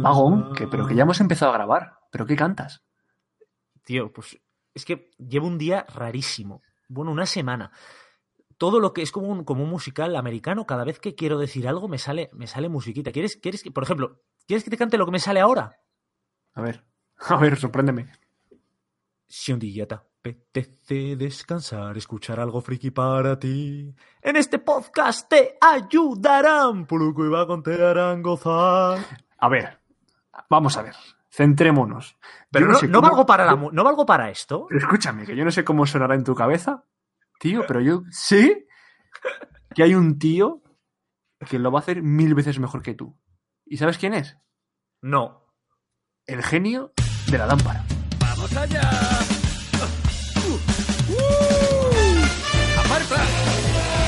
Magón, que, pero que ya hemos empezado a grabar. ¿Pero qué cantas? Tío, pues es que llevo un día rarísimo. Bueno, una semana. Todo lo que es como un, como un musical americano, cada vez que quiero decir algo me sale, me sale musiquita. ¿Quieres, quieres que, por ejemplo, ¿quieres que te cante lo que me sale ahora? A ver, a ver, sorpréndeme. Si un día te apetece descansar, escuchar algo friki para ti, en este podcast te ayudarán. Puluco y Vagon te harán gozar. A ver, vamos a ver, centrémonos. Pero no, sé no cómo- valgo para la no valgo para esto. Pero escúchame, que yo no sé cómo sonará en tu cabeza, tío, pero yo sé que hay un tío que lo va a hacer mil veces mejor que tú. ¿Y sabes quién es? No. El genio de la lámpara. ¡Vamos allá! ¡Aparta!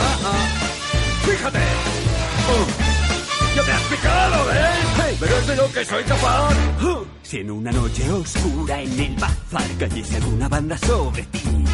Ah, ah. ¡Fíjate! ¡Uh! ¡Ya te has picado, eh! ¡Pero es de lo que soy capaz! ¡Uh! Si en una noche oscura en el bazar cayese alguna banda sobre ti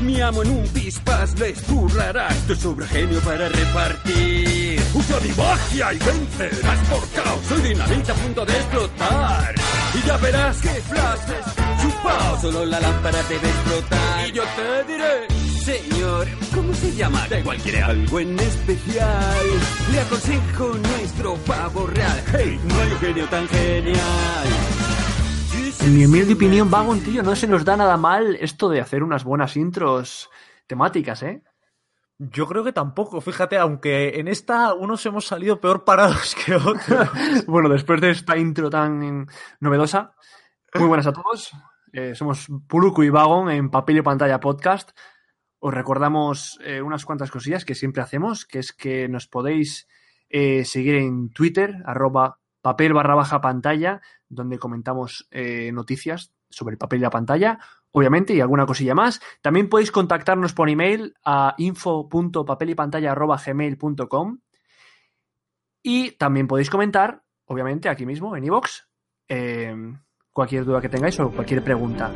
mi amo en un pispas les burlarás tu sobregenio para repartir. Usa mi magia y vencerás por caos. Soy dinamita a punto de explotar. Y ya verás que flashes chupao. Solo la lámpara debe explotar. Y yo te diré, señor, ¿cómo se llama? Da igual, quiere algo en especial. Le aconsejo nuestro pavo real. Hey, no hay un genio tan genial. En mi humilde opinión, Vagon, tío, no se nos da nada mal esto de hacer unas buenas intros temáticas, ¿eh? Yo creo que tampoco, fíjate, aunque en esta unos hemos salido peor parados que otros. bueno, después de esta intro tan novedosa, muy buenas a todos. Eh, somos Puluku y Vagon en Papel y Pantalla Podcast. Os recordamos eh, unas cuantas cosillas que siempre hacemos, que es que nos podéis eh, seguir en Twitter, arroba papel barra baja pantalla, donde comentamos eh, noticias sobre el papel y la pantalla, obviamente, y alguna cosilla más. También podéis contactarnos por email a info.papelypantalla.gmail.com y también podéis comentar, obviamente, aquí mismo, en iVoox, cualquier duda que tengáis o cualquier pregunta.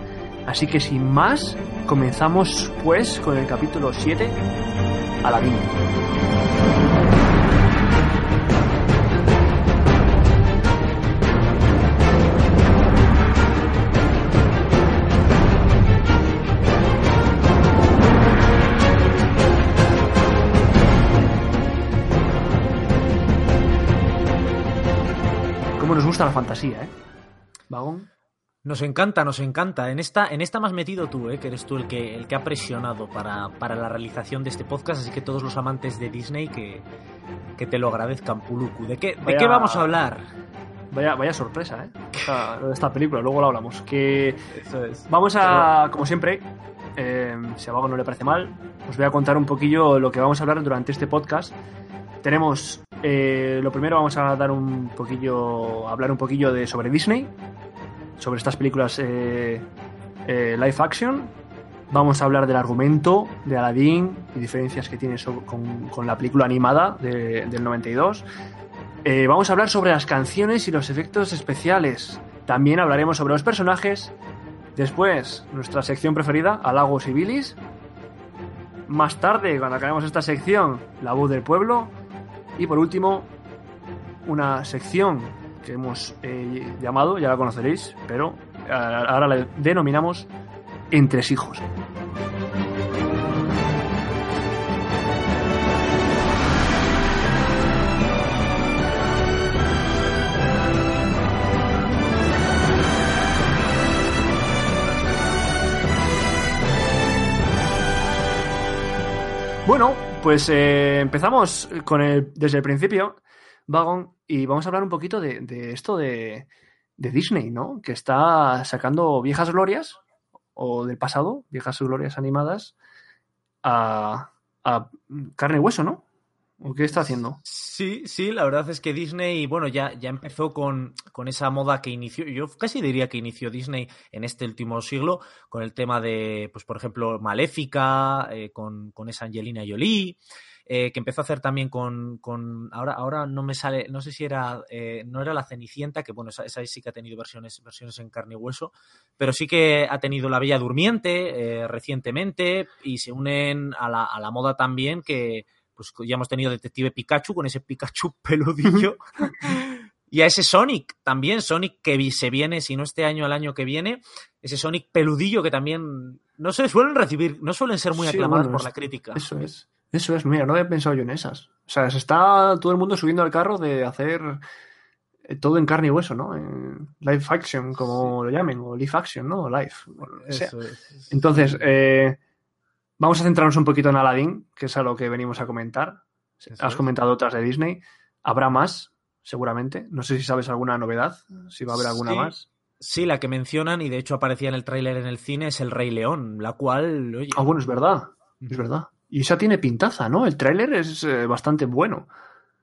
Así que sin más, comenzamos pues con el capítulo 7, Aladdin. Cómo nos gusta la fantasía, ¿eh? Vagón. Nos encanta, nos encanta. En esta, en esta has metido tú, ¿eh? que eres tú el que, el que ha presionado para, para la realización de este podcast, así que todos los amantes de Disney que, que te lo agradezcan, Puluku. ¿De qué, de qué vamos a hablar? Vaya, vaya sorpresa, ¿eh? Esta, lo de esta película, luego lo hablamos. Que Eso es. vamos a, como siempre, eh, si a Vago no le parece mal, os voy a contar un poquillo lo que vamos a hablar durante este podcast. Tenemos, eh, lo primero vamos a dar un poquillo, hablar un poquillo de sobre Disney, sobre estas películas eh, eh, live action. Vamos a hablar del argumento de Aladdin y diferencias que tiene con, con la película animada de- del 92. Eh, vamos a hablar sobre las canciones y los efectos especiales. También hablaremos sobre los personajes. Después, nuestra sección preferida, halagos y. Más tarde, cuando acabemos esta sección, la voz del pueblo. Y por último, una sección que hemos eh, llamado, ya la conoceréis, pero ahora la denominamos Entresijos. Bueno, pues eh, empezamos con el, desde el principio, Vagon, y vamos a hablar un poquito de, de esto de, de Disney, ¿no? Que está sacando viejas glorias, o del pasado, viejas glorias animadas, a, a carne y hueso, ¿no? ¿O qué está haciendo? Sí, sí, la verdad es que Disney, bueno, ya, ya empezó con, con esa moda que inició, yo casi diría que inició Disney en este último siglo, con el tema de, pues por ejemplo, Maléfica, eh, con, con esa Angelina Jolie, eh, que empezó a hacer también con, con, ahora, ahora no me sale, no sé si era, eh, no era la Cenicienta, que bueno, esa, esa, sí que ha tenido versiones, versiones en carne y hueso, pero sí que ha tenido La Bella Durmiente eh, recientemente y se unen a la, a la moda también que pues ya hemos tenido Detective Pikachu con ese Pikachu peludillo. y a ese Sonic también, Sonic que se viene, si no este año, al año que viene, ese Sonic peludillo que también no se suelen recibir, no suelen ser muy Sí, aclamados bueno, por la crítica. Eso es. Eso es, mira, no había pensado yo en esas. O sea, se está todo el mundo subiendo al carro de hacer eh, todo en carne y hueso, ¿no? En live action, como lo llamen, o live action, ¿no? O live, o lo que sea. Eso es. Entonces, eh, vamos a centrarnos un poquito en Aladdin, que es a lo que venimos a comentar. Eso Has es. comentado otras de Disney. Habrá más, seguramente. No sé si sabes alguna novedad, si va a haber alguna Sí. más. Sí, la que mencionan, y de hecho aparecía en el tráiler en el cine, es El Rey León, la cual, oye, Ah, bueno, es verdad. Es verdad. Y esa tiene pintaza, ¿no? El tráiler es eh, bastante bueno.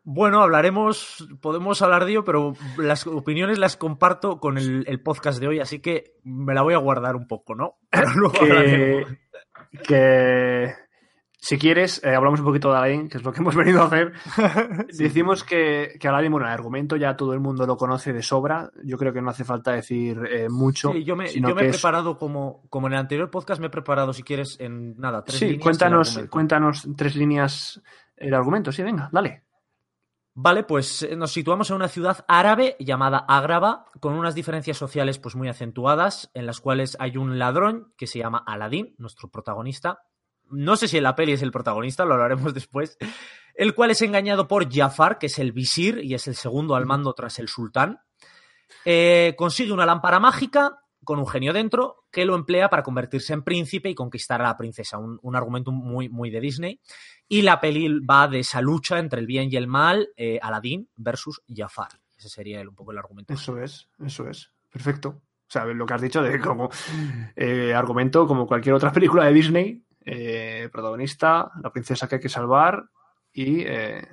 Bueno, hablaremos, podemos hablar de ello, pero las opiniones las comparto con el, el podcast de hoy, así que me la voy a guardar un poco, ¿no? Pero luego que, que si quieres, eh, hablamos un poquito de Aladdin, que es lo que hemos venido a hacer. Decimos que, que Aladdin, bueno, el argumento ya todo el mundo lo conoce de sobra. Yo creo que no hace falta decir eh, mucho. Sí, yo me, yo me he es- preparado como, como en el anterior podcast, me he preparado, si quieres, en nada, tres Sí, líneas. el cuéntanos, cuéntanos tres líneas el argumento. Sí, venga, dale. Vale, pues eh, nos situamos en una ciudad árabe llamada Ágrava, con unas diferencias sociales pues muy acentuadas, en las cuales hay un ladrón que se llama Aladín, nuestro protagonista. No sé si en la peli es el protagonista, lo hablaremos después. El cual es engañado por Jafar, que es el visir y es el segundo al mando tras el sultán. Eh, consigue una lámpara mágica con un genio dentro que lo emplea para convertirse en príncipe y conquistar a la princesa. Un, un argumento muy, muy de Disney. Y la peli va de esa lucha entre el bien y el mal, eh, Aladdin versus Jafar. Ese sería el- un poco el argumento. Eso es, eso es. Perfecto. O sea, lo que has dicho de como eh, argumento, como cualquier otra película de Disney, eh, protagonista, la princesa que hay que salvar y, eh,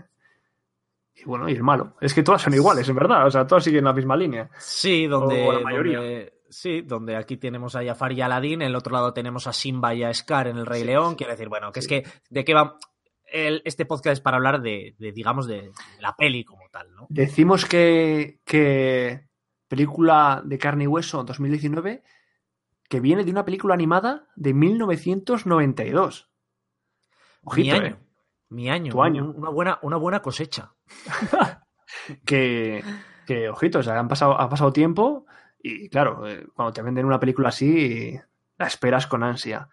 y bueno, y el malo. Es que todas son iguales, en verdad. O sea, todas siguen la misma línea. Sí, donde, O la mayoría. donde- sí, donde aquí tenemos a Jafar y Aladdin, en el otro lado tenemos a Simba y a Scar en El Rey Sí, León. sí. Quiero decir, bueno, que Sí. es que, ¿de qué va? El- este podcast es para hablar de, de, digamos, de la peli como tal, ¿no? Decimos que, que película de carne y hueso 2019 que viene de una película animada de 1992. Ojito, mi año. eh. Mi año. Tu año. un- Una buena, una buena cosecha. que, que, ojito, o sea, han pasado, ha pasado tiempo y claro, eh, cuando te venden una película así, la esperas con ansia.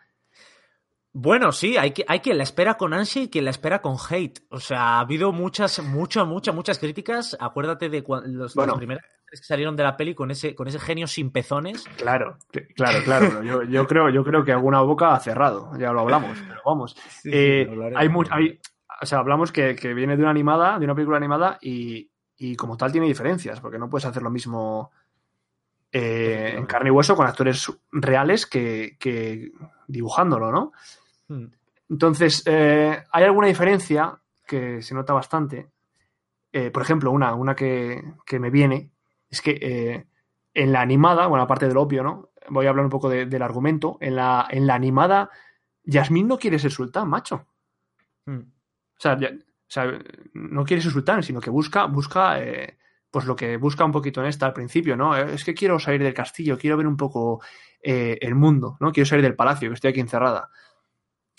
Bueno, sí, hay, que, hay quien la espera con ansia y quien la espera con hate. O sea, ha habido muchas, muchas, muchas, muchas críticas. Acuérdate de los, Bueno. las primeras que salieron de la peli con ese, con ese genio sin pezones. Claro, claro, claro. Yo, yo creo, yo creo que alguna boca ha cerrado, ya lo hablamos, pero vamos. Eh, hay hay- o sea, hablamos que, que viene de una animada, de una película animada y, y como tal tiene diferencias, porque no puedes hacer lo mismo eh, en carne y hueso con actores reales que, que dibujándolo, ¿no? Hmm. Entonces, eh, hay alguna diferencia que se nota bastante. Eh, por ejemplo, una, una que, que me viene es que eh, en la animada, bueno, aparte del obvio, ¿no? Voy a hablar un poco de- del argumento. En la, en la animada, Yasmín no quiere ser sultán, macho. Hmm. O sea, ya- o sea, no quiere ser sultán, sino que busca, busca pues lo que busca un poquito en esta al principio, ¿no? Es que quiero salir del castillo, quiero ver un poco eh, el mundo, ¿no? Quiero salir del palacio, que estoy aquí encerrada.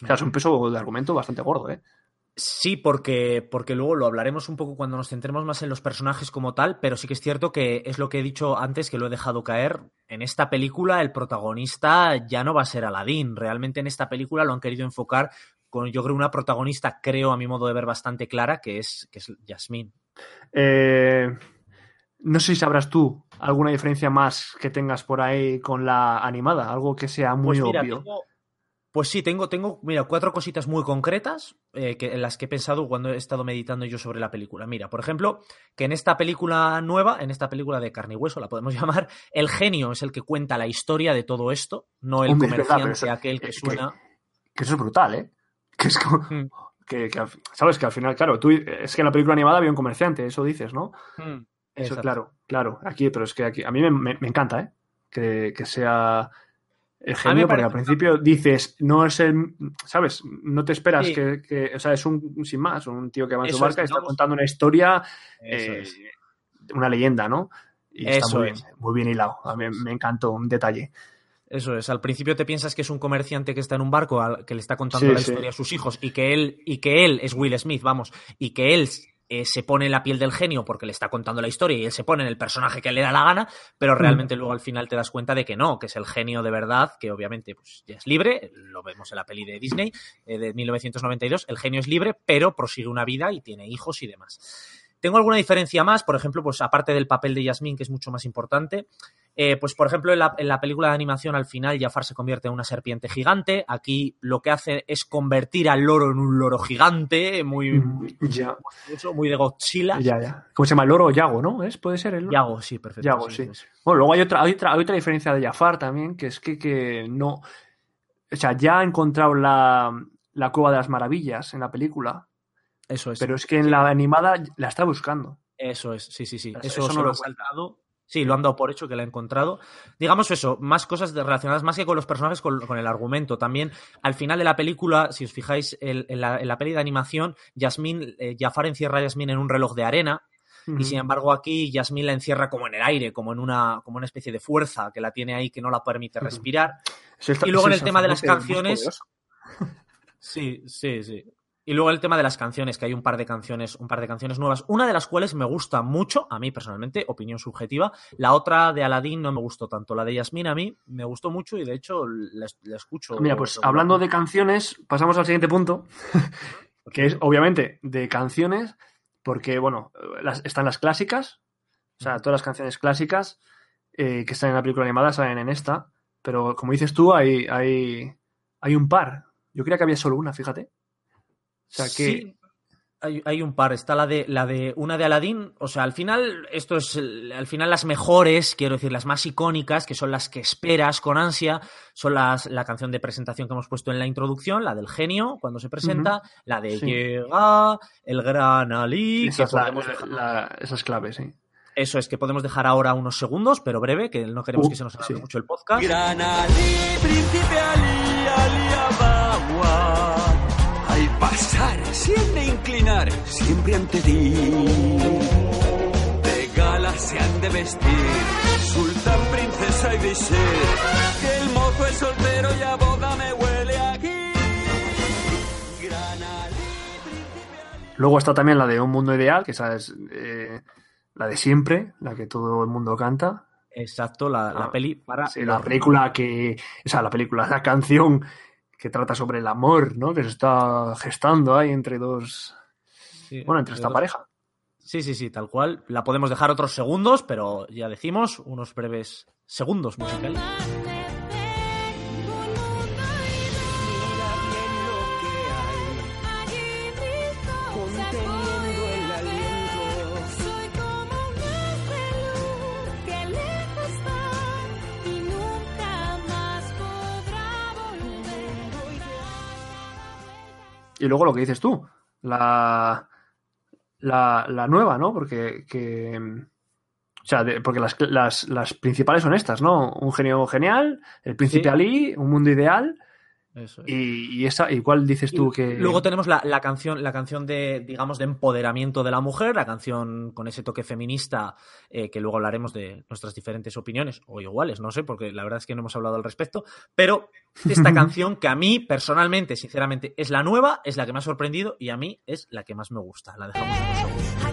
O sea, es un peso de argumento bastante gordo, ¿eh? Sí, porque, porque luego lo hablaremos un poco cuando nos centremos más en los personajes como tal, pero sí que es cierto que es lo que he dicho antes, que lo he dejado caer. En esta película el protagonista ya no va a ser Aladdin. Realmente en esta película lo han querido enfocar con, yo creo, una protagonista, creo, a mi modo de ver, bastante clara, que es, que es Yasmín. Eh, no sé si sabrás tú alguna diferencia más que tengas por ahí con la animada, algo que sea muy Pues mira, obvio. tengo- pues sí, tengo, tengo, mira, cuatro cositas muy concretas eh, que, en las que he pensado cuando he estado meditando yo sobre la película. Mira, por ejemplo, que en esta película nueva, en esta película de carne y hueso, la podemos llamar, el genio es el que cuenta la historia de todo esto, no el Hombre, es verdad, comerciante eso- aquel que que- suena. Que eso es brutal, ¿eh? Que es como, Mm. Que, sabes que al final, claro, tú es que en la película animada había un comerciante, eso dices, ¿no? Eso, Exacto. claro, claro. Aquí, pero es que aquí, a mí me, me- me encanta, ¿eh? Que, que sea el genio, porque al principio dices, no es el, ¿sabes? No te esperas Sí. que, que- o sea, es un, sin más, un tío que va en su es, barca y está contando una historia, eh, es. una leyenda, ¿no? Y está Eso muy bien, es. muy bien hilado. A mí me encantó un detalle. Eso es, al principio te piensas que es un comerciante que está en un barco al que le está contando Sí, la sí. historia a sus hijos y que él y que él es Will Smith, vamos, y que él eh, se pone en la piel del genio porque le está contando la historia y él se pone en el personaje que le da la gana, pero realmente luego al final te das cuenta de que no, que es el genio de verdad, que obviamente pues, ya es libre, lo vemos en la peli de Disney eh, de 1992, el genio es libre, pero prosigue una vida y tiene hijos y demás. Tengo alguna diferencia más, por ejemplo, pues aparte del papel de Yasmín, que es mucho más importante, eh, pues por ejemplo en la, en la película de animación al final Jafar se convierte en una serpiente gigante, aquí lo que hace es convertir al loro en un loro gigante, muy, muy, Ya, muy de Godzilla. ya, ya. ¿Cómo se llama? ¿Loro o Yago, no? ¿Es? ¿Puede ser el loro? Yago, sí, perfecto. Yago, sí. Bueno, luego hay otra, hay otra, hay otra diferencia de Jafar también, que es que, que no. O sea, ya ha encontrado la, la cueva de las maravillas en la película, Eso es. pero es que en la animada la está buscando. Eso es, sí, sí, sí. Eso- Eso, no lo han saltado. Sí, lo han dado por hecho que la ha encontrado. Digamos eso, más cosas relacionadas más que con los personajes, con, con el argumento. También, al final de la película, si os fijáis, el- en, la, en la peli de animación, Yasmín, eh, Jafar encierra a Yasmín en un reloj de arena. Y sin embargo, aquí Yasmín la encierra como en el aire, como en una, como una especie de fuerza que la tiene ahí que no la permite respirar. Y luego en el tema de las canciones-. Sí, sí, sí. Y luego el tema de las canciones, que hay un par de canciones, un par de canciones nuevas, una de las cuales me gusta mucho, a mí personalmente, opinión subjetiva. La otra de Aladdin no me gustó tanto. La de Yasmín a mí me gustó mucho y de hecho la, la escucho. Mira, pues hablando de canciones, pasamos al siguiente punto, que es obviamente de canciones, porque, bueno, las, están las clásicas, o sea, todas las canciones clásicas eh, que están en la película animada salen en esta, pero como dices tú, hay, hay, hay un par. Yo creía que había solo una, fíjate. O sea, que... Sí, hay, hay un par. Está la de, la de una de Aladdin. O sea, al final, esto es al final las mejores, quiero decir, las más icónicas, que son las que esperas con ansia, son las, la canción de presentación que hemos puesto en la introducción, la del genio, cuando se presenta, la de Sí. Llega, el gran Ali, Esa que es la- podemos la- dejar- la- esa es clave, sí. Eso es que podemos dejar ahora unos segundos, pero breve, que no queremos Uh, que se nos alargue sí. mucho el podcast. Gran Ali, príncipe Ali, Ali Ababa. Siempre ante ti. De gala se han de vestir, sultán, princesa y visir. Que el mozo es soltero y a boda me huele aquí. Gran Ali, príncipe Ali. Luego está también la de Un Mundo Ideal, que esa es eh, la de siempre, la que todo el mundo canta. Exacto, la, la Ah, peli para Sí, la película que. O sea, la película, la canción que trata sobre el amor, ¿no? Que se está gestando ahí entre dos. Sí, Bueno, entre esta pareja. Sí, sí, sí, tal cual. La podemos dejar otros segundos, pero ya decimos, unos breves segundos musicales. Y luego lo que dices tú, la. La, la nueva, ¿no? Porque. Que, o sea, de- porque las, las, las principales son estas, ¿no? Un genio genial, el príncipe Sí. Ali, un mundo ideal. Eso es. Y, y esa, ¿y cuál dices tú Y que.? Luego tenemos la, la canción, la canción de, digamos, de empoderamiento de la mujer, la canción con ese toque feminista, eh, que luego hablaremos de nuestras diferentes opiniones, o iguales, no sé, porque la verdad es que no hemos hablado al respecto. Pero esta canción, que a mí, personalmente, sinceramente, es la nueva, es la que me ha sorprendido y a mí es la que más me gusta. La dejamos unos segundos. Aquí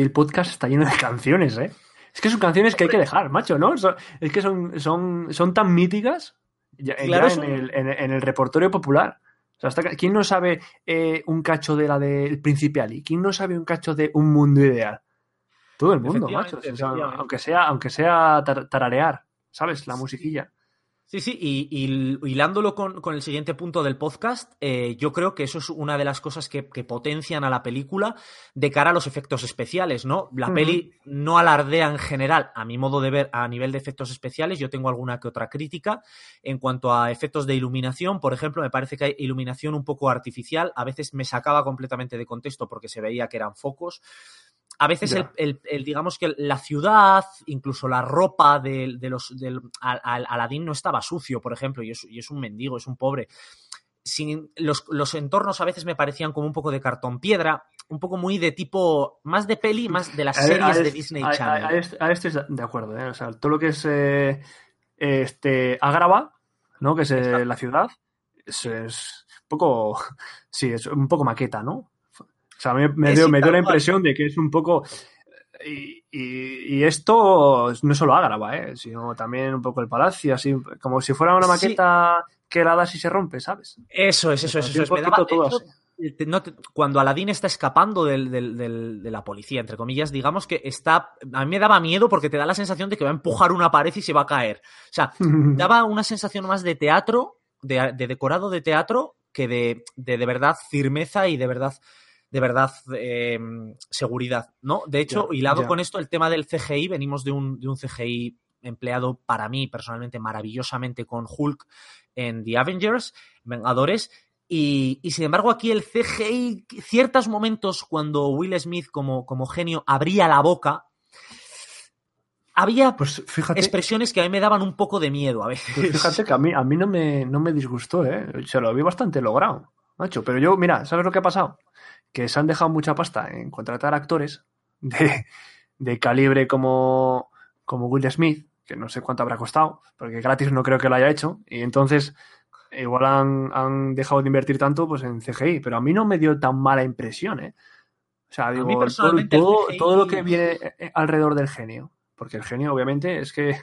el podcast está lleno de canciones, ¿eh? Es que son canciones que hay que dejar, macho, ¿no? Son- es que son, son, son tan míticas ya, ya Claro, en, el, en, en el repertorio popular. O sea, hasta ¿Quién no sabe eh, un cacho de la del Príncipe Ali? ¿Quién no sabe un cacho de Un Mundo Ideal? Todo el mundo, macho. O sea, aunque sea, aunque sea tar- tararear, ¿sabes? La musiquilla. Sí, sí, y, y hilándolo con, con el siguiente punto del podcast, eh, yo creo que eso es una de las cosas que, que potencian a la película de cara a los efectos especiales, ¿no? La peli no alardea en general, a mi modo de ver, a nivel de efectos especiales. Yo tengo alguna que otra crítica. En cuanto a efectos de iluminación, por ejemplo, me parece que hay iluminación un poco artificial. A veces me sacaba completamente de contexto porque se veía que eran focos. A veces el, Ya. el- el, digamos que la ciudad, incluso la ropa de, de los del Al- Al- Aladín no estaba sucio, por ejemplo, y es, y es un mendigo, es un pobre. Sin, los, los entornos a veces me parecían como un poco de cartón piedra, un poco muy de tipo, más de peli, más de las A- series a de Disney a- Channel. A, este, este es de acuerdo, ¿eh? O sea, todo lo que es eh, este Agrava, ¿no? Que es eh, la ciudad, es, es un poco. Sí, es un poco maqueta, ¿no? O sea, me, me dio, me dio la impresión de que es un poco. Y, y- y esto no solo Agrava, ¿eh? Sino también un poco el palacio, así, como si fuera una Sí. maqueta que la das y se rompe, ¿sabes? Eso es, eso es, eso es. Me poquito daba- todo eso- así. te- no te- cuando Aladín está escapando del- del- del- de la policía, entre comillas, digamos que está. A mí me daba miedo porque te da la sensación de que va a empujar una pared y se va a caer. O sea, daba una sensación más de teatro, de, de decorado de teatro, que de, de, de verdad firmeza y de verdad, de verdad eh, seguridad, ¿no? De hecho, Ya, hilado con esto, el tema del CGI, venimos de un, de un CGI empleado para mí personalmente maravillosamente con Hulk en The Avengers, Vengadores, y, y, sin embargo aquí el CGI, ciertos momentos cuando Will Smith como, como genio abría la boca, había Pues fíjate. expresiones que a mí me daban un poco de miedo a veces. Pues fíjate que a mí, a mí no, me, no me disgustó, ¿eh? Se lo vi bastante logrado, macho. Pero yo, mira, ¿sabes lo que ha pasado? Que se han dejado mucha pasta en contratar actores de, de calibre como, como Will Smith, que no sé cuánto habrá costado, porque gratis no creo que lo haya hecho. Y entonces, igual han, han dejado de invertir tanto pues en CGI, pero a mí no me dio tan mala impresión, ¿eh? O sea, digo, todo, todo, CGI todo lo que viene eh, alrededor del genio. Porque el genio, obviamente, es que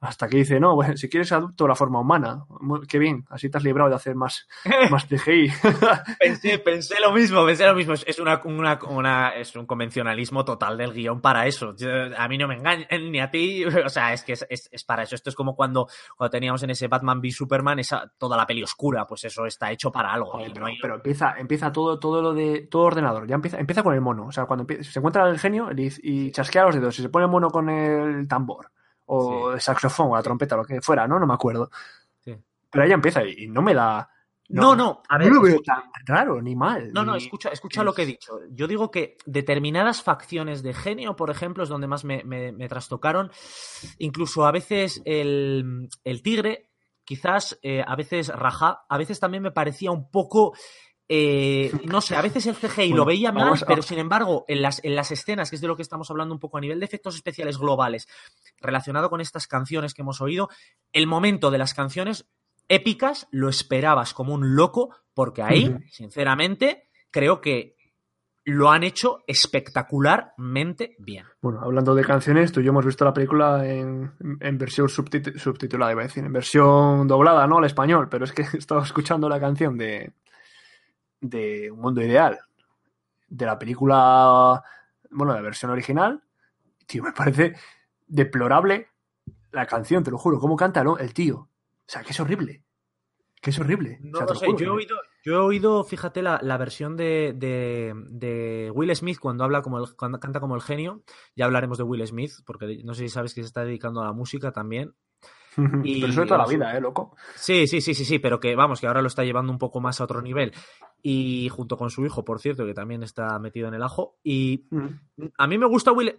hasta que dice, no, bueno, si quieres adopto la forma humana. Qué bien, así te has librado de hacer más, más CGI. pensé, pensé lo mismo, pensé lo mismo. Es- una, una, una- es un convencionalismo total del guion para eso. Yo- a mí no me engañan, ni a ti. O sea, es que es, es- es para eso. Esto es como cuando, cuando teníamos en ese Batman v Superman esa, toda la peli oscura. Pues eso está hecho para algo. Joder, pero, no hay- pero empieza, empieza todo, todo lo de todo ordenador. Ya empieza, empieza con el mono. O sea, cuando empie- se encuentra el genio y, y chasquea los dedos y se pone el mono con el tambor. O el saxofón o la trompeta, lo que fuera, ¿no? No me acuerdo. Sí. Pero ahí ya empieza y, no me da. No, no, a ver, no lo veo escucha. tan raro ni mal. No, no, escucha, escucha lo que he dicho. Yo digo que determinadas facciones de genio, por ejemplo, es donde más me, me- me trastocaron. Incluso a veces el, el tigre, quizás eh, a veces Raja, a veces también me parecía un poco. Eh, no sé, a veces el CGI Bueno, lo veía mal, vamos pero sin embargo, en las, en las escenas, que es de lo que estamos hablando un poco a nivel de efectos especiales globales, relacionado con estas canciones que hemos oído, el momento de las canciones épicas lo esperabas como un loco, porque ahí, sinceramente, creo que lo han hecho espectacularmente bien. Bueno, hablando de canciones, tú y yo hemos visto la película en, en versión subtit- subtitulada, iba a decir, en versión doblada, ¿no? Al español, pero es que he estado escuchando la canción de, de Un Mundo Ideal, de la película, bueno, la versión original, tío, me parece deplorable la canción, te lo juro, cómo canta, ¿no? El tío. O sea, que es horrible. Que es horrible. No O sea, lo sé, juro, yo he oído, yo he oído fíjate, la, la versión de, de- de Will Smith cuando habla como el, cuando canta como el genio. Ya hablaremos de Will Smith, porque no sé si sabes que se está dedicando a la música también. y- Pero eso de toda la vida, ¿eh, loco? Sí, sí, sí, sí, sí, pero que vamos, que ahora lo está llevando un poco más a otro nivel. Y junto con su hijo, por cierto, que también está metido en el ajo. Y a mí me gusta Will.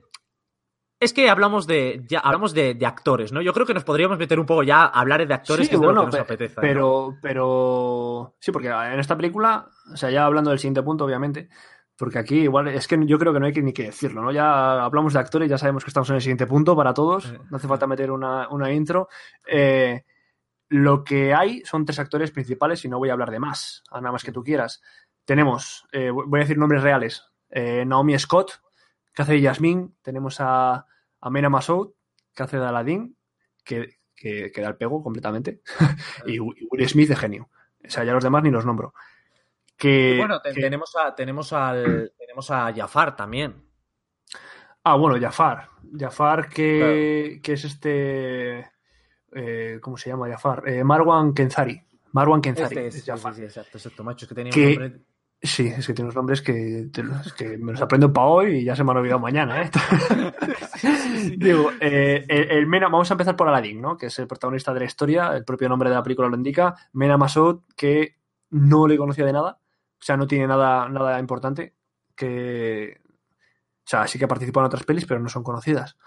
Es que hablamos de. Ya hablamos de, de actores, ¿no? Yo creo que nos podríamos meter un poco ya a hablar de actores Sí, que es bueno, lo que nos pe- apetece. ¿no? Pero, pero. Sí, porque en esta película, o sea, ya hablando del siguiente punto, obviamente, porque aquí igual es que yo creo que no hay que ni que decirlo, ¿no? Ya hablamos de actores, ya sabemos que estamos en el siguiente punto para todos, no hace falta meter una, una intro. Eh, lo que hay son tres actores principales y no voy a hablar de más, a nada más que tú quieras. Tenemos, eh, voy a decir nombres reales, eh, Naomi Scott, que hace de Yasmín, tenemos a, a Mena Masoud, que hace de Aladdin, que, que, que da el pego completamente, y, y Will Smith de genio. O sea, ya los demás ni los nombro. Que, Bueno, te- que- tenemos, a, tenemos, al, tenemos a Jafar también. Ah, bueno, Jafar. Jafar, que, que es este. Eh, ¿Cómo se llama Jafar? Eh, Marwan Kenzari. Marwan Kenzari. Este es, es sí, Jafar. sí, sí, exacto, exacto, macho. Es que tenía Que- un nombre... Sí, es que tiene unos nombres que, me los aprendo para hoy y ya se me han olvidado mañana, ¿eh? Digo, eh, el, el Mena, vamos a empezar por Aladdin, ¿no? Que es el protagonista de la historia, el propio nombre de la película lo indica. Mena Masoud, que no le conocía de nada, o sea, no tiene nada, nada importante, que... O sea, sí que participó en otras pelis, pero no son conocidas.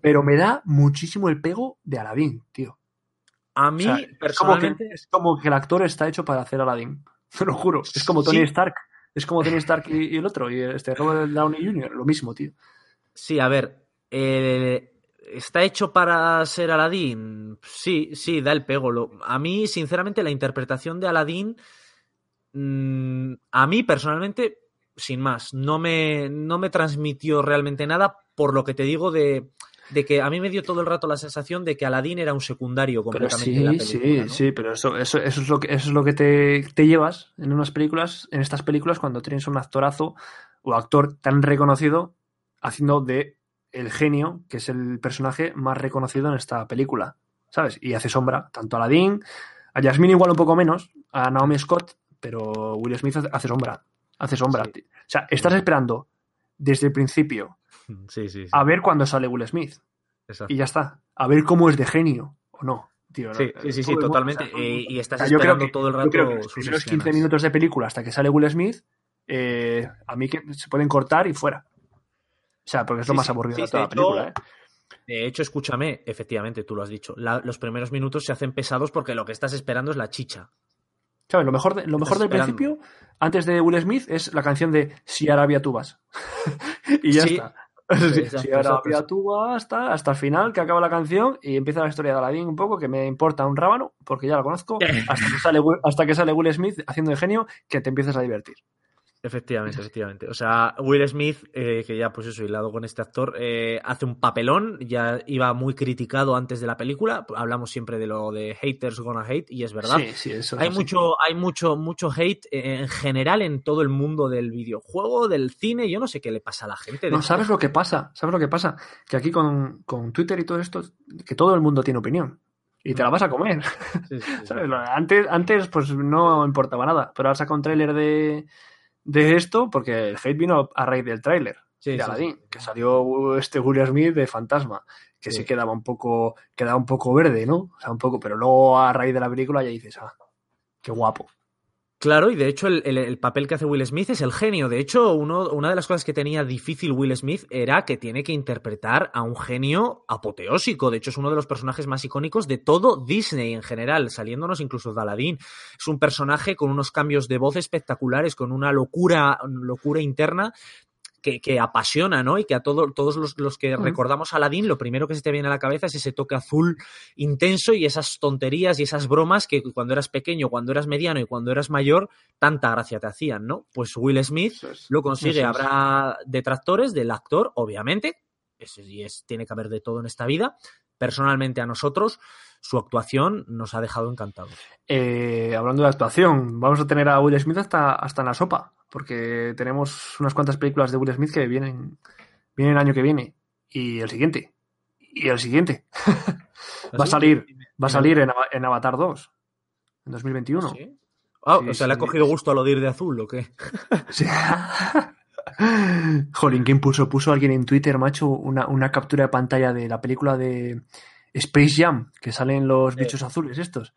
Pero me da muchísimo el pego de Aladdin, tío. A O mí, sea, es, como que, personalmente... es como que el actor está hecho para hacer Aladdin. Te lo juro. Es como Tony Sí. Stark. Es como Tony Stark y, y el otro, y este Robert Downey Jr., lo mismo, tío. Sí, a ver, eh, ¿está hecho para ser Aladdin? Sí, sí, da el pego. Lo- a mí, sinceramente, la interpretación de Aladdin, mm, a mí personalmente, sin más, no me, no me transmitió realmente nada por lo que te digo de, de que a mí me dio todo el rato la sensación de que Aladdin era un secundario Pero completamente en la sí, película. sí, ¿no? sí, pero eso, eso, eso es lo que, eso es lo que te, te llevas en unas películas, en estas películas, cuando tienes un actorazo o actor tan reconocido haciendo de el genio, que es el personaje más reconocido en esta película, ¿sabes? Y hace sombra tanto a Aladdin, a Jasmine igual un poco menos, a Naomi Scott, pero Will Smith hace sombra, hace sombra. Sí. O sea, estás esperando desde el principio Sí, sí, sí. a ver cuándo sale Will Smith exacto. y ya está, a ver cómo es de genio o no. Tío, ¿no? Sí, sí, sí, mundo, totalmente. o sea, Eh, y estás O sea, yo creo esperando que- todo el yo rato creo que los primeros 15 escenas. minutos de película hasta que sale Will Smith, eh, a mí que se pueden cortar y fuera. O sea, porque es lo Sí, más aburrido sí, de toda la hecho, película, ¿eh? De hecho, escúchame, efectivamente, tú lo has dicho. la- los primeros minutos se hacen pesados porque lo que estás esperando es la chicha. ¿Sabes? Lo mejor, de- lo mejor del esperando. principio, antes de Will Smith, es la canción de Si Arabia tú vas. y ya Sí. está. Sí, exacto. tú hasta, hasta el final, que acaba la canción y empieza la historia de Aladdin un poco, que me importa un rábano, porque ya la conozco, hasta que sale, Will- hasta que sale Will Smith haciendo de genio, que te empiezas a divertir. Efectivamente, efectivamente. O sea, Will Smith, eh, que ya pues eso, hilado con este actor, eh, hace un papelón, ya iba muy criticado antes de la película. Hablamos siempre de lo de haters gonna hate, y es verdad. Sí, sí, eso es Hay mucho, hay mucho, mucho hate eh, en general en todo el mundo del videojuego, del cine. Yo no sé qué le pasa a la gente. de No. ¿sabes lo que pasa? ¿Sabes lo que pasa? Que aquí con, con Twitter y todo esto, que todo el mundo tiene opinión. Y te la vas a comer. Sí, sí, sí. ¿Sabes? Antes, antes, pues no importaba nada. Pero ahora saca un tráiler de, de esto, porque el hate vino a raíz del tráiler Sí, de sí, Aladdin, sí. que salió este Will Smith de Fantasma, que. Sí. quedaba un poco, quedaba un poco verde, ¿no? O sea, un poco, pero luego a raíz de la película ya dices, ah, qué guapo. Claro, y de hecho el, el- el papel que hace Will Smith es el genio. De hecho, una de las cosas que tenía difícil Will Smith era que tiene que interpretar a un genio apoteósico. De hecho, es uno de los personajes más icónicos de todo Disney en general, saliéndonos incluso de Aladdin. Es un personaje con unos cambios de voz espectaculares, con una locura, locura interna. Que, que apasiona, ¿no? Y que a todo- todos los, los que Ujú. recordamos a Aladdin, lo primero que se te viene a la cabeza es ese toque azul intenso y esas tonterías y esas bromas que cuando eras pequeño, cuando eras mediano y cuando eras mayor, tanta gracia te hacían, ¿no? Pues Will Smith es. lo consigue. Es. Habrá detractores del actor, obviamente. Eso sí es, tiene que haber de todo en esta vida. Personalmente a nosotros, su actuación nos ha dejado encantados. Eh, hablando de actuación, vamos a tener a Will Smith hasta, hasta en la sopa, porque tenemos unas cuantas películas de Will Smith que vienen, vienen el año que viene, y el siguiente, y el siguiente. va a salir, va a salir en, en Avatar 2, en 2021. ¿Sí? Ah, Sí, o sea, le ha cogido gusto a lo de ir de azul, ¿o qué? Sí. Jolín, ¿quién puso? Puso alguien en Twitter, macho, una, una captura de pantalla de la película de Space Jam, que salen los Sí. bichos azules estos.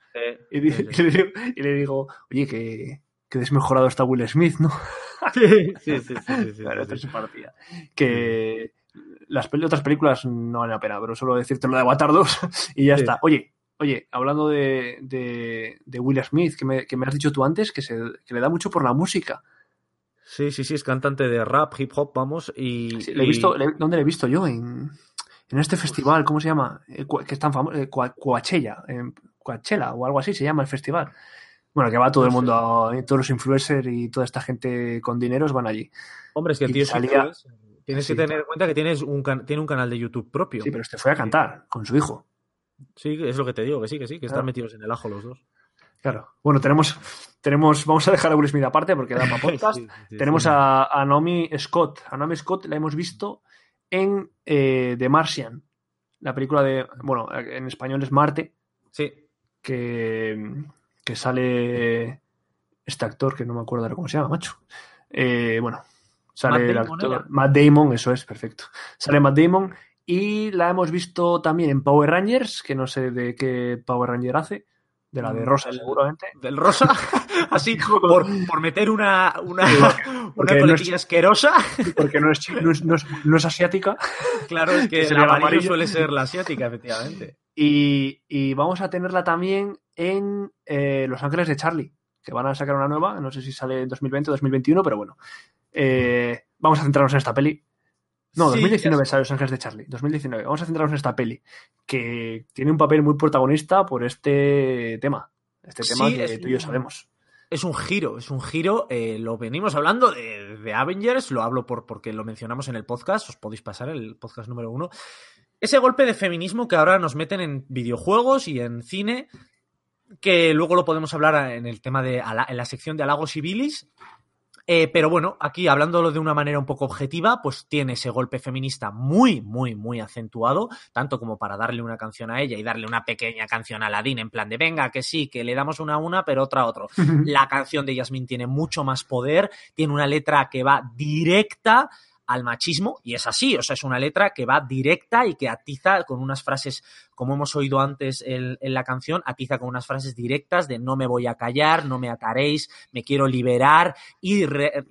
Y, sí, y le, digo, y le digo, oye, que, que desmejorado está Will Smith, ¿no? sí, sí, sí, sí, sí, Claro, partida. Que las otras películas no valen la pena, pero solo decirte lo de Avatar 2 y ya está. Oye, oye, hablando de, de, de Will Smith, que me, que me has dicho tú antes, que, se, que le da mucho por la música. Sí, sí, sí, es cantante de rap, hip hop, vamos, y... Sí, le he y- visto, le- ¿Dónde le he visto yo? En, en este festival, ¿cómo se llama? Eh, que es tan famoso, eh, Coachella, en Coachella o algo así se llama el festival. Bueno, que va todo el sé. mundo, eh, todos los influencers y toda esta gente con dineros van allí. Hombre, es que el tío salía-. Tienes Sí, que tener en cuenta que tienes un can- tiene un canal de YouTube propio. Sí, pero este fue a cantar con su hijo. Sí, es lo que te digo, que sí, que sí, que están Claro. metidos en el ajo los dos. Claro. Bueno, tenemos, tenemos, vamos a dejar a Will Smith aparte porque da para podcast. Sí, sí, tenemos a, a Naomi Scott. A Naomi Scott la hemos visto en eh, The Martian, la película de, bueno, en español es Marte, Sí, que, que sale este actor que no me acuerdo ahora cómo se llama, macho. Eh, bueno, sale Matt el actor. Matt Damon, eso es, perfecto. Sale Matt Damon y la hemos visto también en Power Rangers, que no sé de qué Power Ranger hace, de la de Mm, Rosa el- seguramente. del rosa, así, por, por meter una, una, una no asquerosa. porque no es, no es, no es- no es asiática. Claro, es que Que el amarillo amarillo. suele ser la asiática, efectivamente. Y, y vamos a tenerla también en eh, Los Ángeles de Charlie, que van a sacar una nueva, no sé si sale en 2020 o 2021, pero bueno. Eh, vamos a centrarnos en esta peli. No, Sí, 2019 ya sale Los Ángeles de Charlie, 2019. Vamos a centrarnos en esta peli, que tiene un papel muy protagonista por este tema. Este tema Sí, que es tú y yo sabemos. Es un giro, es un giro. eh, lo venimos hablando de, de Avengers, lo hablo por, porque lo mencionamos en el podcast, os podéis pasar el podcast número uno. Ese golpe de feminismo que ahora nos meten en videojuegos y en cine, que luego lo podemos hablar en el tema de en la sección de halagos y bilis. Eh, pero bueno, aquí hablándolo de una manera un poco objetiva, pues tiene ese golpe feminista muy, muy, muy acentuado, tanto como para darle una canción a ella y darle una pequeña canción a Aladdin, en plan de venga, que sí, que le damos una a una, pero otra a otro. La canción de Yasmín tiene mucho más poder, tiene una letra que va directa al machismo, y es así, o sea, es una letra que va directa y que atiza con unas frases, como hemos oído antes en, la canción, atiza con unas frases directas de no me voy a callar, no me ataréis, me quiero liberar, y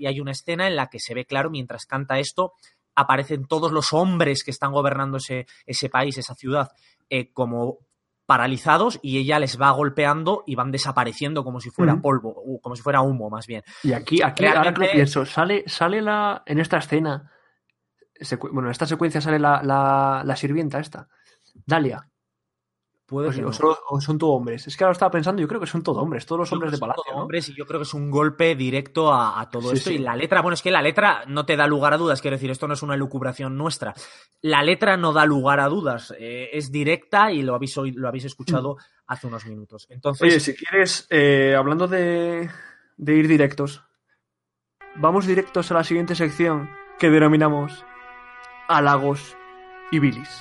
hay una escena en la que se ve claro, mientras canta esto, aparecen todos los hombres que están gobernando ese, ese país, esa ciudad, eh, como paralizados y ella les va golpeando y van desapareciendo como si fuera Ujú. polvo, o como si fuera humo más bien. Y aquí, aquí ahora que lo pienso, sale, sale la, en esta escena, bueno, en esta secuencia sale la, la, la sirvienta esta, Dalia. Puede O, que sí, o no. solo- o son todo hombres. Es que ahora estaba pensando, yo creo que son todo hombres, todos los hombres de palacio. todo ¿no? hombres y yo creo que es un golpe directo a, a todo Sí, esto. sí. Y la letra, bueno, es que la letra no te da lugar a dudas, quiero decir, esto no es una lucubración nuestra. La letra no da lugar a dudas, eh, es directa y lo habéis, lo habéis escuchado hace unos minutos. Entonces, Mm. Oye, si quieres, eh, hablando de, de ir directos, vamos directos a la siguiente sección que denominamos halagos y bilis.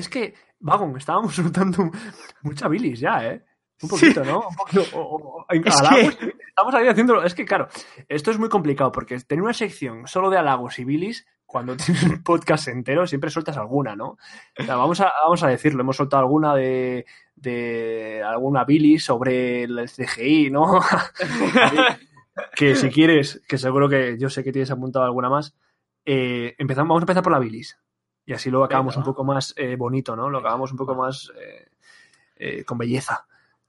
Es que, Vagon, estábamos soltando mucha bilis ya, ¿eh? Un poquito, ¿no? Un poquito, o- o- Es halagos, Estamos ahí haciéndolo. Es que, claro, esto es muy complicado porque tener una sección solo de halagos y bilis, cuando tienes un podcast entero, siempre sueltas alguna, ¿no? O sea, vamos, a, vamos a decirlo, hemos soltado alguna de, de alguna bilis sobre el CGI, ¿no? que si quieres, que seguro que yo sé que tienes apuntado alguna más, eh, empezamos, vamos a empezar por la bilis. Y así lo acabamos Venga, un poco más eh, bonito, ¿no? Lo acabamos un poco más eh, eh, con belleza.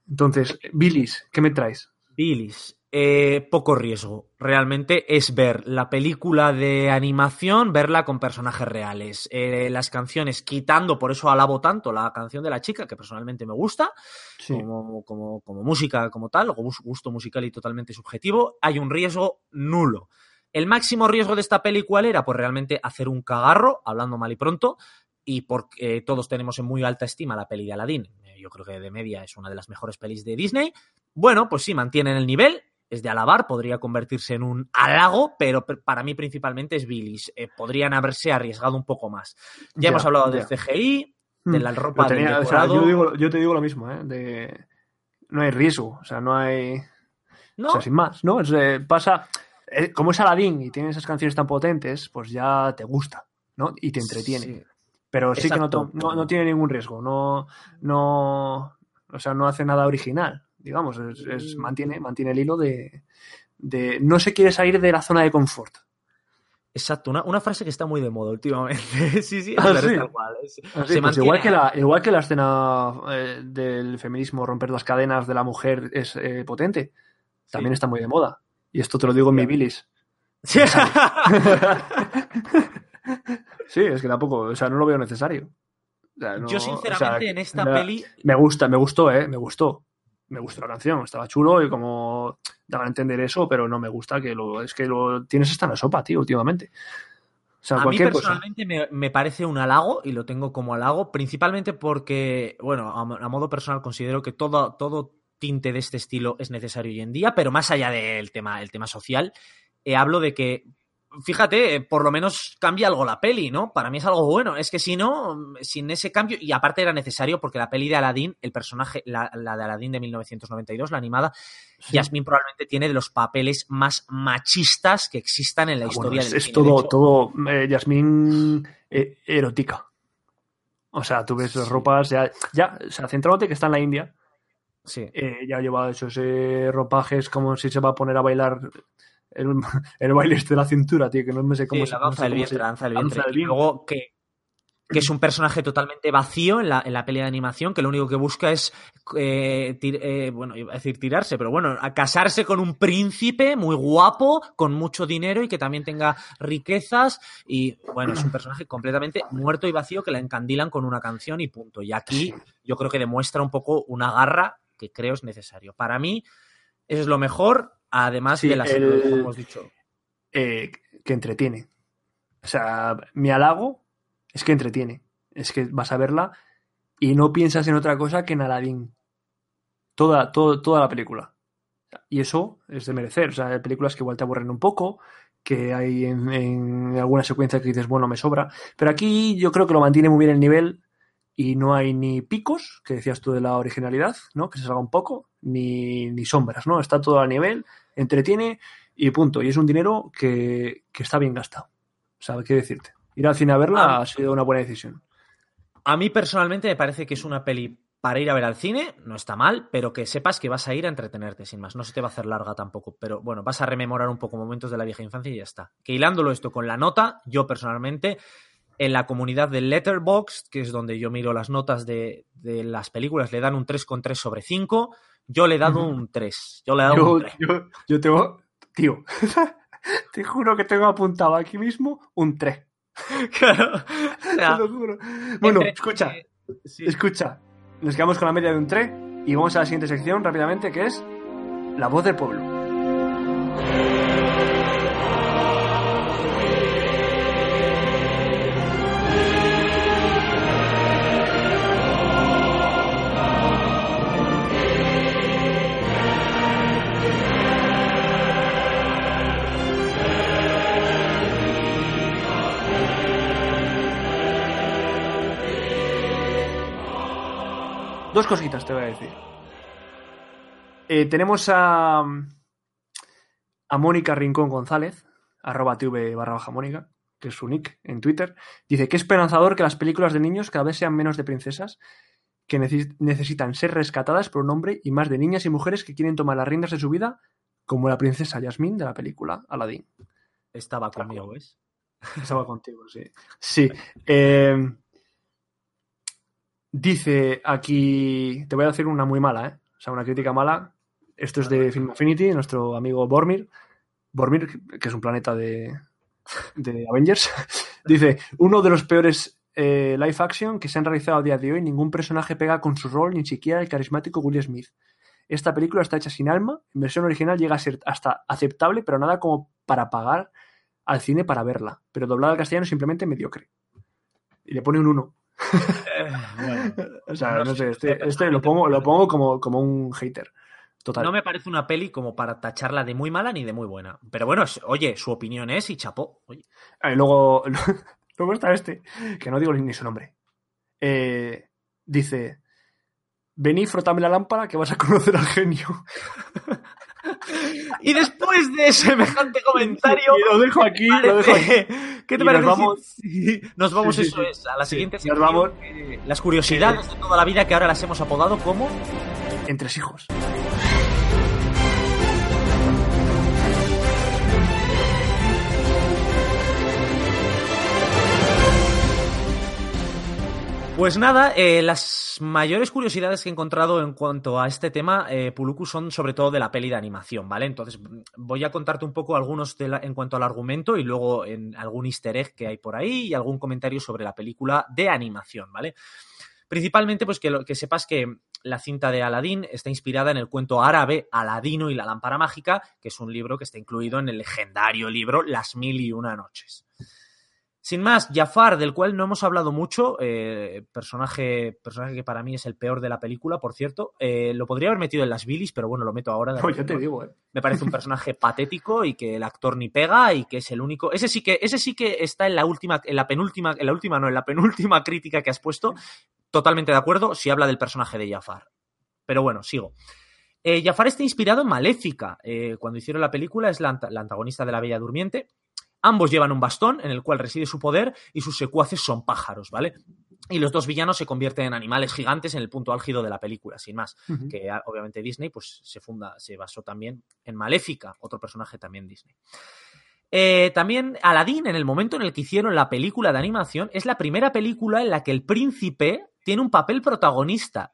Entonces, bilis, ¿qué me traes? Billis, eh, poco riesgo. Realmente es ver la película de animación, verla con personajes reales. Eh, las canciones, quitando, por eso alabo tanto la canción de la chica, que personalmente me gusta, Sí. como, como, como música como tal, gusto musical y totalmente subjetivo, hay un riesgo nulo. El máximo riesgo de esta peli, ¿cuál era? Pues realmente hacer un cagarro, hablando mal y pronto, y porque eh, todos tenemos en muy alta estima la peli de Aladdin. Eh, Yo creo que de media es una de las mejores pelis de Disney. Bueno, pues sí, mantienen el nivel, es de alabar, podría convertirse en un halago, pero para mí principalmente es Billis. Eh, podrían haberse arriesgado un poco más. Ya, Ya, hemos hablado ya. del CGI, de la ropa del tenía- o sea, decorado. yo, digo- yo te digo lo mismo, ¿eh? De, no hay riesgo, o sea, no hay... No, O sea, sin más, ¿no? Es, eh, pasa... eh, como es Aladdin y tiene esas canciones tan potentes, pues ya te gusta, ¿no? Y te entretiene. sí. Pero sí que no, tiene ningún riesgo, no, no, o sea, no hace nada original, digamos, es, es- Mm. mantiene, mantiene el hilo de, de no se quiere salir de la zona de confort. Exacto, una, una frase que está muy de moda últimamente. sí, sí, Ah, sí. Es- se pues igual, que la, igual que la escena eh, del feminismo, romper las cadenas de la mujer es eh, potente, también está muy de moda. Y esto te lo digo en mi bilis. Sí, es que tampoco, o sea, no lo veo necesario. O sea, no- Yo, o sea, sinceramente, en esta la- peli. Me gusta, me gustó, eh, me gustó. Me gustó la canción, estaba chulo y como daban a entender eso, pero no me gusta que lo, es que lo tienes hasta en la sopa, tío, últimamente. O sea, A mí personalmente me, me parece un halago y lo tengo como halago, principalmente porque, bueno, a, a modo personal considero que todo, todo tinte de este estilo es necesario hoy en día, pero más allá del tema, el tema social, eh, hablo de que, fíjate, eh, por lo menos cambia algo la peli, ¿no? Para mí es algo bueno. Es que si no, sin ese cambio, y aparte era necesario porque la peli de Aladdin, el personaje, la, la de Aladdin de 1992, la animada, Sí. Jasmine probablemente tiene de los papeles más machistas que existan en la Ah, bueno, historia es, del es cine. De todo, hecho, todo eh, Yasmín eh, erótica. O sea, tú ves las ropas, ya, ya, o sea, centrándote que está en la India, Sí. eh, ya lleva esos eh, ropajes como si se va a poner a bailar el, el baile este de la cintura, tío, que no me sé cómo Sí, se la danza del vientre, danza del vientre. Y luego que, que es un personaje totalmente vacío en la, en la peli de animación, que lo único que busca es, eh, tir- eh, bueno, iba a decir tirarse, pero bueno, a casarse con un príncipe muy guapo, con mucho dinero y que también tenga riquezas. Y bueno, es un personaje completamente muerto y vacío que la encandilan con una canción y punto. Y aquí yo creo que demuestra un poco una garra que creo es necesario. Para mí, eso es lo mejor, además Sí, de las el- como hemos dicho. eh, que entretiene. O sea, mi halago es que entretiene. Es que vas a verla y no piensas en otra cosa que en Aladdin. Toda, todo- toda la película. Y eso es de merecer. O sea, hay películas que igual te aburren un poco, que hay en, en alguna secuencia que dices, bueno, me sobra. Pero aquí yo creo que lo mantiene muy bien el nivel y no hay ni picos, que decías tú de la originalidad, ¿no? Que se salga un poco, ni, ni sombras, ¿no? Está todo a nivel, entretiene y punto. Y es un dinero que, que está bien gastado. O sea, qué decirte. Ir al cine a verla Ah. ha sido una buena decisión. A mí personalmente me parece que es una peli para ir a ver al cine, no está mal, pero que sepas que vas a ir a entretenerte sin más. No se te va a hacer larga tampoco, pero bueno, vas a rememorar un poco momentos de la vieja infancia y ya está. Que hilándolo esto con la nota, yo personalmente, en la comunidad de Letterboxd, que es donde yo miro las notas de, de las películas, le dan un 3,3 sobre 5. Yo le he dado un 3. Yo le he dado Yo, un 3. yo, yo tengo. Tío, te juro que tengo apuntado aquí mismo un 3. Claro. O sea, Te lo juro. Bueno, entre- escucha, eh, sí. escucha. Nos quedamos con la media de un 3 y vamos a la siguiente sección rápidamente, que es La voz del pueblo. Dos cositas te voy a decir. Eh, tenemos a, a Mónica Rincón González, arroba tv barra baja Mónica, que es su nick en Twitter. Dice que esperanzador que las películas de niños cada vez sean menos de princesas que neces- necesitan ser rescatadas por un hombre y más de niñas y mujeres que quieren tomar las riendas de su vida, como la princesa Yasmín de la película Aladdin. Estaba conmigo, ¿ves? Estaba contigo, sí. Sí. eh, dice aquí. Te voy a decir una muy mala, ¿eh? O sea, una crítica mala. Esto es de Film Affinity, nuestro amigo Bormir. Bormir, que es un planeta de, de Avengers. dice: Uno de los peores eh, live action que se han realizado a día de hoy. Ningún personaje pega con su rol, ni siquiera el carismático Will Smith. Esta película está hecha sin alma. En versión original llega a ser hasta aceptable, pero nada como para pagar al cine para verla, pero doblada al castellano simplemente mediocre. Y le pone un 1. o sea, No no, sé, este, este lo pongo, lo pongo como, como un hater. Total. No me parece una peli como para tacharla de muy mala ni de muy buena. Pero bueno, oye, su opinión es y chapó. Oye. Y luego, luego está este, que no digo ni su nombre. Eh, dice: Vení, frotame la lámpara que vas a conocer al genio. Y después de semejante comentario. Y lo dejo aquí, lo dejo aquí. parece- ¿Qué te Y parece? nos vamos- nos vamos, Sí, sí, eso sí. es, a la Sí, siguiente nos vamos. eh, Las curiosidades de toda la vida que ahora las hemos apodado como. Entre hijos. Pues nada, eh, las mayores curiosidades que he encontrado en cuanto a este tema, eh, Puluku, son sobre todo de la peli de animación, ¿vale? Entonces mm, voy a contarte un poco algunos en cuanto al argumento y luego en algún easter egg que hay por ahí y algún comentario sobre la película de animación, ¿vale? Principalmente, pues que, lo, que sepas que la cinta de Aladdin está inspirada en el cuento árabe Aladino y la lámpara mágica, que es un libro que está incluido en el legendario libro Las Mil y Una Noches. Sin más, Jafar, del cual no hemos hablado mucho, eh, personaje, personaje que para mí es el peor de la película, por cierto, eh, lo podría haber metido en las bilis, pero bueno, lo meto ahora. de No, ya te digo, eh. Me parece un personaje patético y que el actor ni pega y que es el único. Ese sí que, ese sí que está en la última, en la penúltima, en la última, no, en la penúltima crítica que has puesto. Totalmente de acuerdo si habla del personaje de Jafar. Pero bueno, sigo. Eh, Jafar está inspirado en Maléfica. Cuando hicieron la película es la antagonista de la Bella Durmiente. Ambos llevan un bastón en el cual reside su poder y sus secuaces son pájaros, ¿vale? Y los dos villanos se convierten en animales gigantes en el punto álgido de la película, sin más que a- obviamente Disney pues se funda, se basó también en Maléfica, otro personaje también Disney. Eh, también Aladdin, en el momento en el que hicieron la película de animación, es la primera película en la que el príncipe tiene un papel protagonista,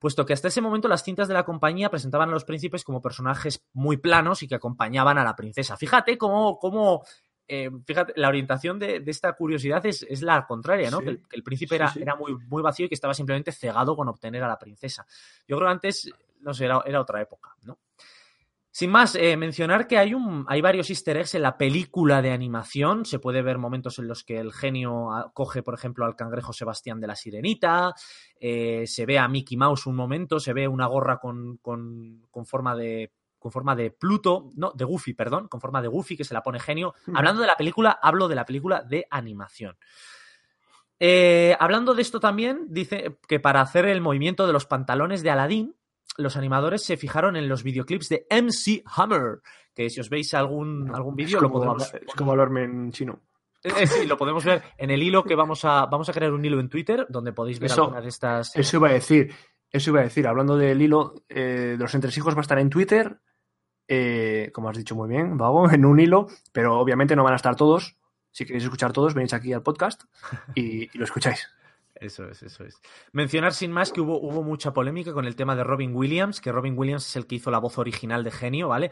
puesto que hasta ese momento las cintas de la compañía presentaban a los príncipes como personajes muy planos y que acompañaban a la princesa. Fíjate cómo, cómo eh, fíjate, la orientación de, de esta curiosidad es, es la contraria, ¿no? Sí. Que, el, que el príncipe Sí, era, sí. era muy, muy vacío y que estaba simplemente cegado con obtener a la princesa. Yo creo que antes, no sé, era, era otra época, ¿no? Sin más, eh, mencionar que hay, un, hay varios easter eggs en la película de animación. Se puede ver momentos en los que el genio ah, coge, por ejemplo, al cangrejo Sebastián de la Sirenita. eh, se ve a Mickey Mouse un momento. Se ve una gorra con, con, con forma de con forma de Pluto, no, de Goofy, perdón, con forma de Goofy que se la pone genio. Hablando de la película, hablo de la película de animación. Eh, hablando de esto también, dice que para hacer el movimiento de los pantalones de Aladdin, los animadores se fijaron en los videoclips de MC Hammer, que si os veis algún, algún vídeo lo podemos, hablar- es como hablarme en chino. Eh, sí, lo podemos ver en el hilo que vamos a, vamos a crear un hilo en Twitter donde podéis ver Eso- algunas de estas. Eso iba a decir. Eso iba a decir. Hablando del hilo eh, de los entresijos, va a estar en Twitter. eh, como has dicho muy bien, Vago, en un hilo. Pero obviamente no van a estar todos. Si queréis escuchar todos, venís aquí al podcast y, y lo escucháis. Eso es, eso es. Mencionar sin más que hubo, hubo mucha polémica con el tema de Robin Williams, que Robin Williams es el que hizo la voz original de Genio, ¿vale?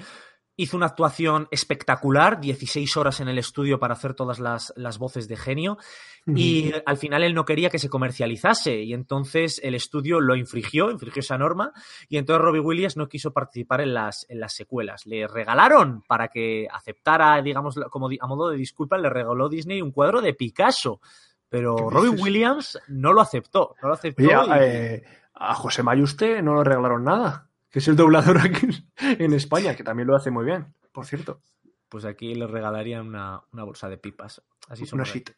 Hizo una actuación espectacular, 16 horas en el estudio para hacer todas las, las voces de Genio, y al final él no quería que se comercializase, y entonces el estudio lo infringió, infringió esa norma, y entonces Robin Williams no quiso participar en las, en las secuelas. Le regalaron, para que aceptara, digamos, como a modo de disculpa, le regaló Disney un cuadro de Picasso. Pero ¿Qué Robin dices? Williams no lo aceptó. No lo aceptó. Oye, y- eh, a José Mayuste no le regalaron nada. Que es el doblador aquí en España, que también lo hace muy bien, por cierto. Pues aquí le regalarían una, una bolsa de pipas. Así son. Una shit.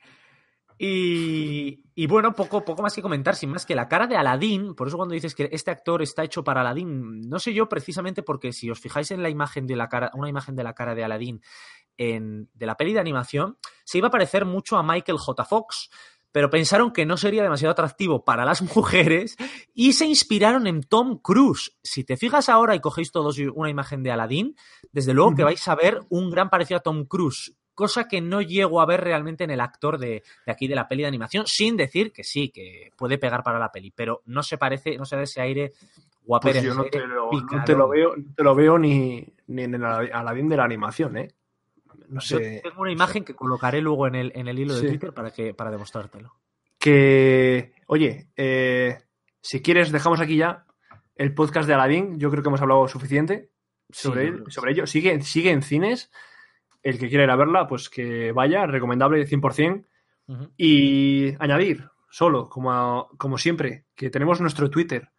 Y, y bueno, poco, poco más que comentar, sin más que la cara de Aladdin, por eso cuando dices que este actor está hecho para Aladdin, no sé yo precisamente porque si os fijáis en la imagen de la cara, una imagen de la cara de Aladdin en, de la peli de animación, se iba a parecer mucho a Michael J. Fox, pero pensaron que no sería demasiado atractivo para las mujeres y se inspiraron en Tom Cruise. Si te fijas ahora y cogéis todos una imagen de Aladdin, desde luego que vais a ver un gran parecido a Tom Cruise, cosa que no llego a ver realmente en el actor de, de aquí de la peli de animación, sin decir que sí, que puede pegar para la peli, pero no se parece, no se da ese aire guapero. Pues yo no te lo, no picarón. te lo veo, no te lo veo ni, ni en el Aladdin de la animación, ¿eh? No Yo sé. tengo una imagen que colocaré luego en el, en el hilo de. Twitter para, que, para demostrártelo. Que, oye, eh, si quieres, dejamos aquí ya el podcast de Aladdin. Yo creo que hemos hablado suficiente sobre, Sí, él, sobre ello. Sigue, sigue en cines. El que quiera ir a verla, pues que vaya, recomendable 100%. Ujú. Y añadir, solo, como, como siempre, que tenemos nuestro Twitter,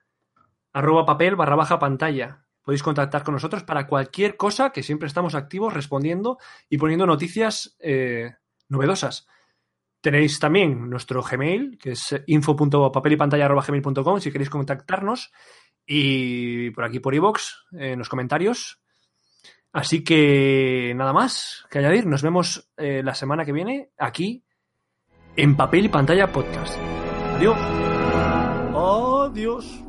arroba papel barra baja pantalla. Podéis contactar con nosotros para cualquier cosa, que siempre estamos activos respondiendo y poniendo noticias eh, novedosas. Tenéis también nuestro Gmail, que es info.papelypantalla.gmail.com si queréis contactarnos. Y por aquí por iVoox, en los comentarios. Así que nada más que añadir. Nos vemos eh, la semana que viene aquí en Papel y Pantalla Podcast. Adiós. Adiós.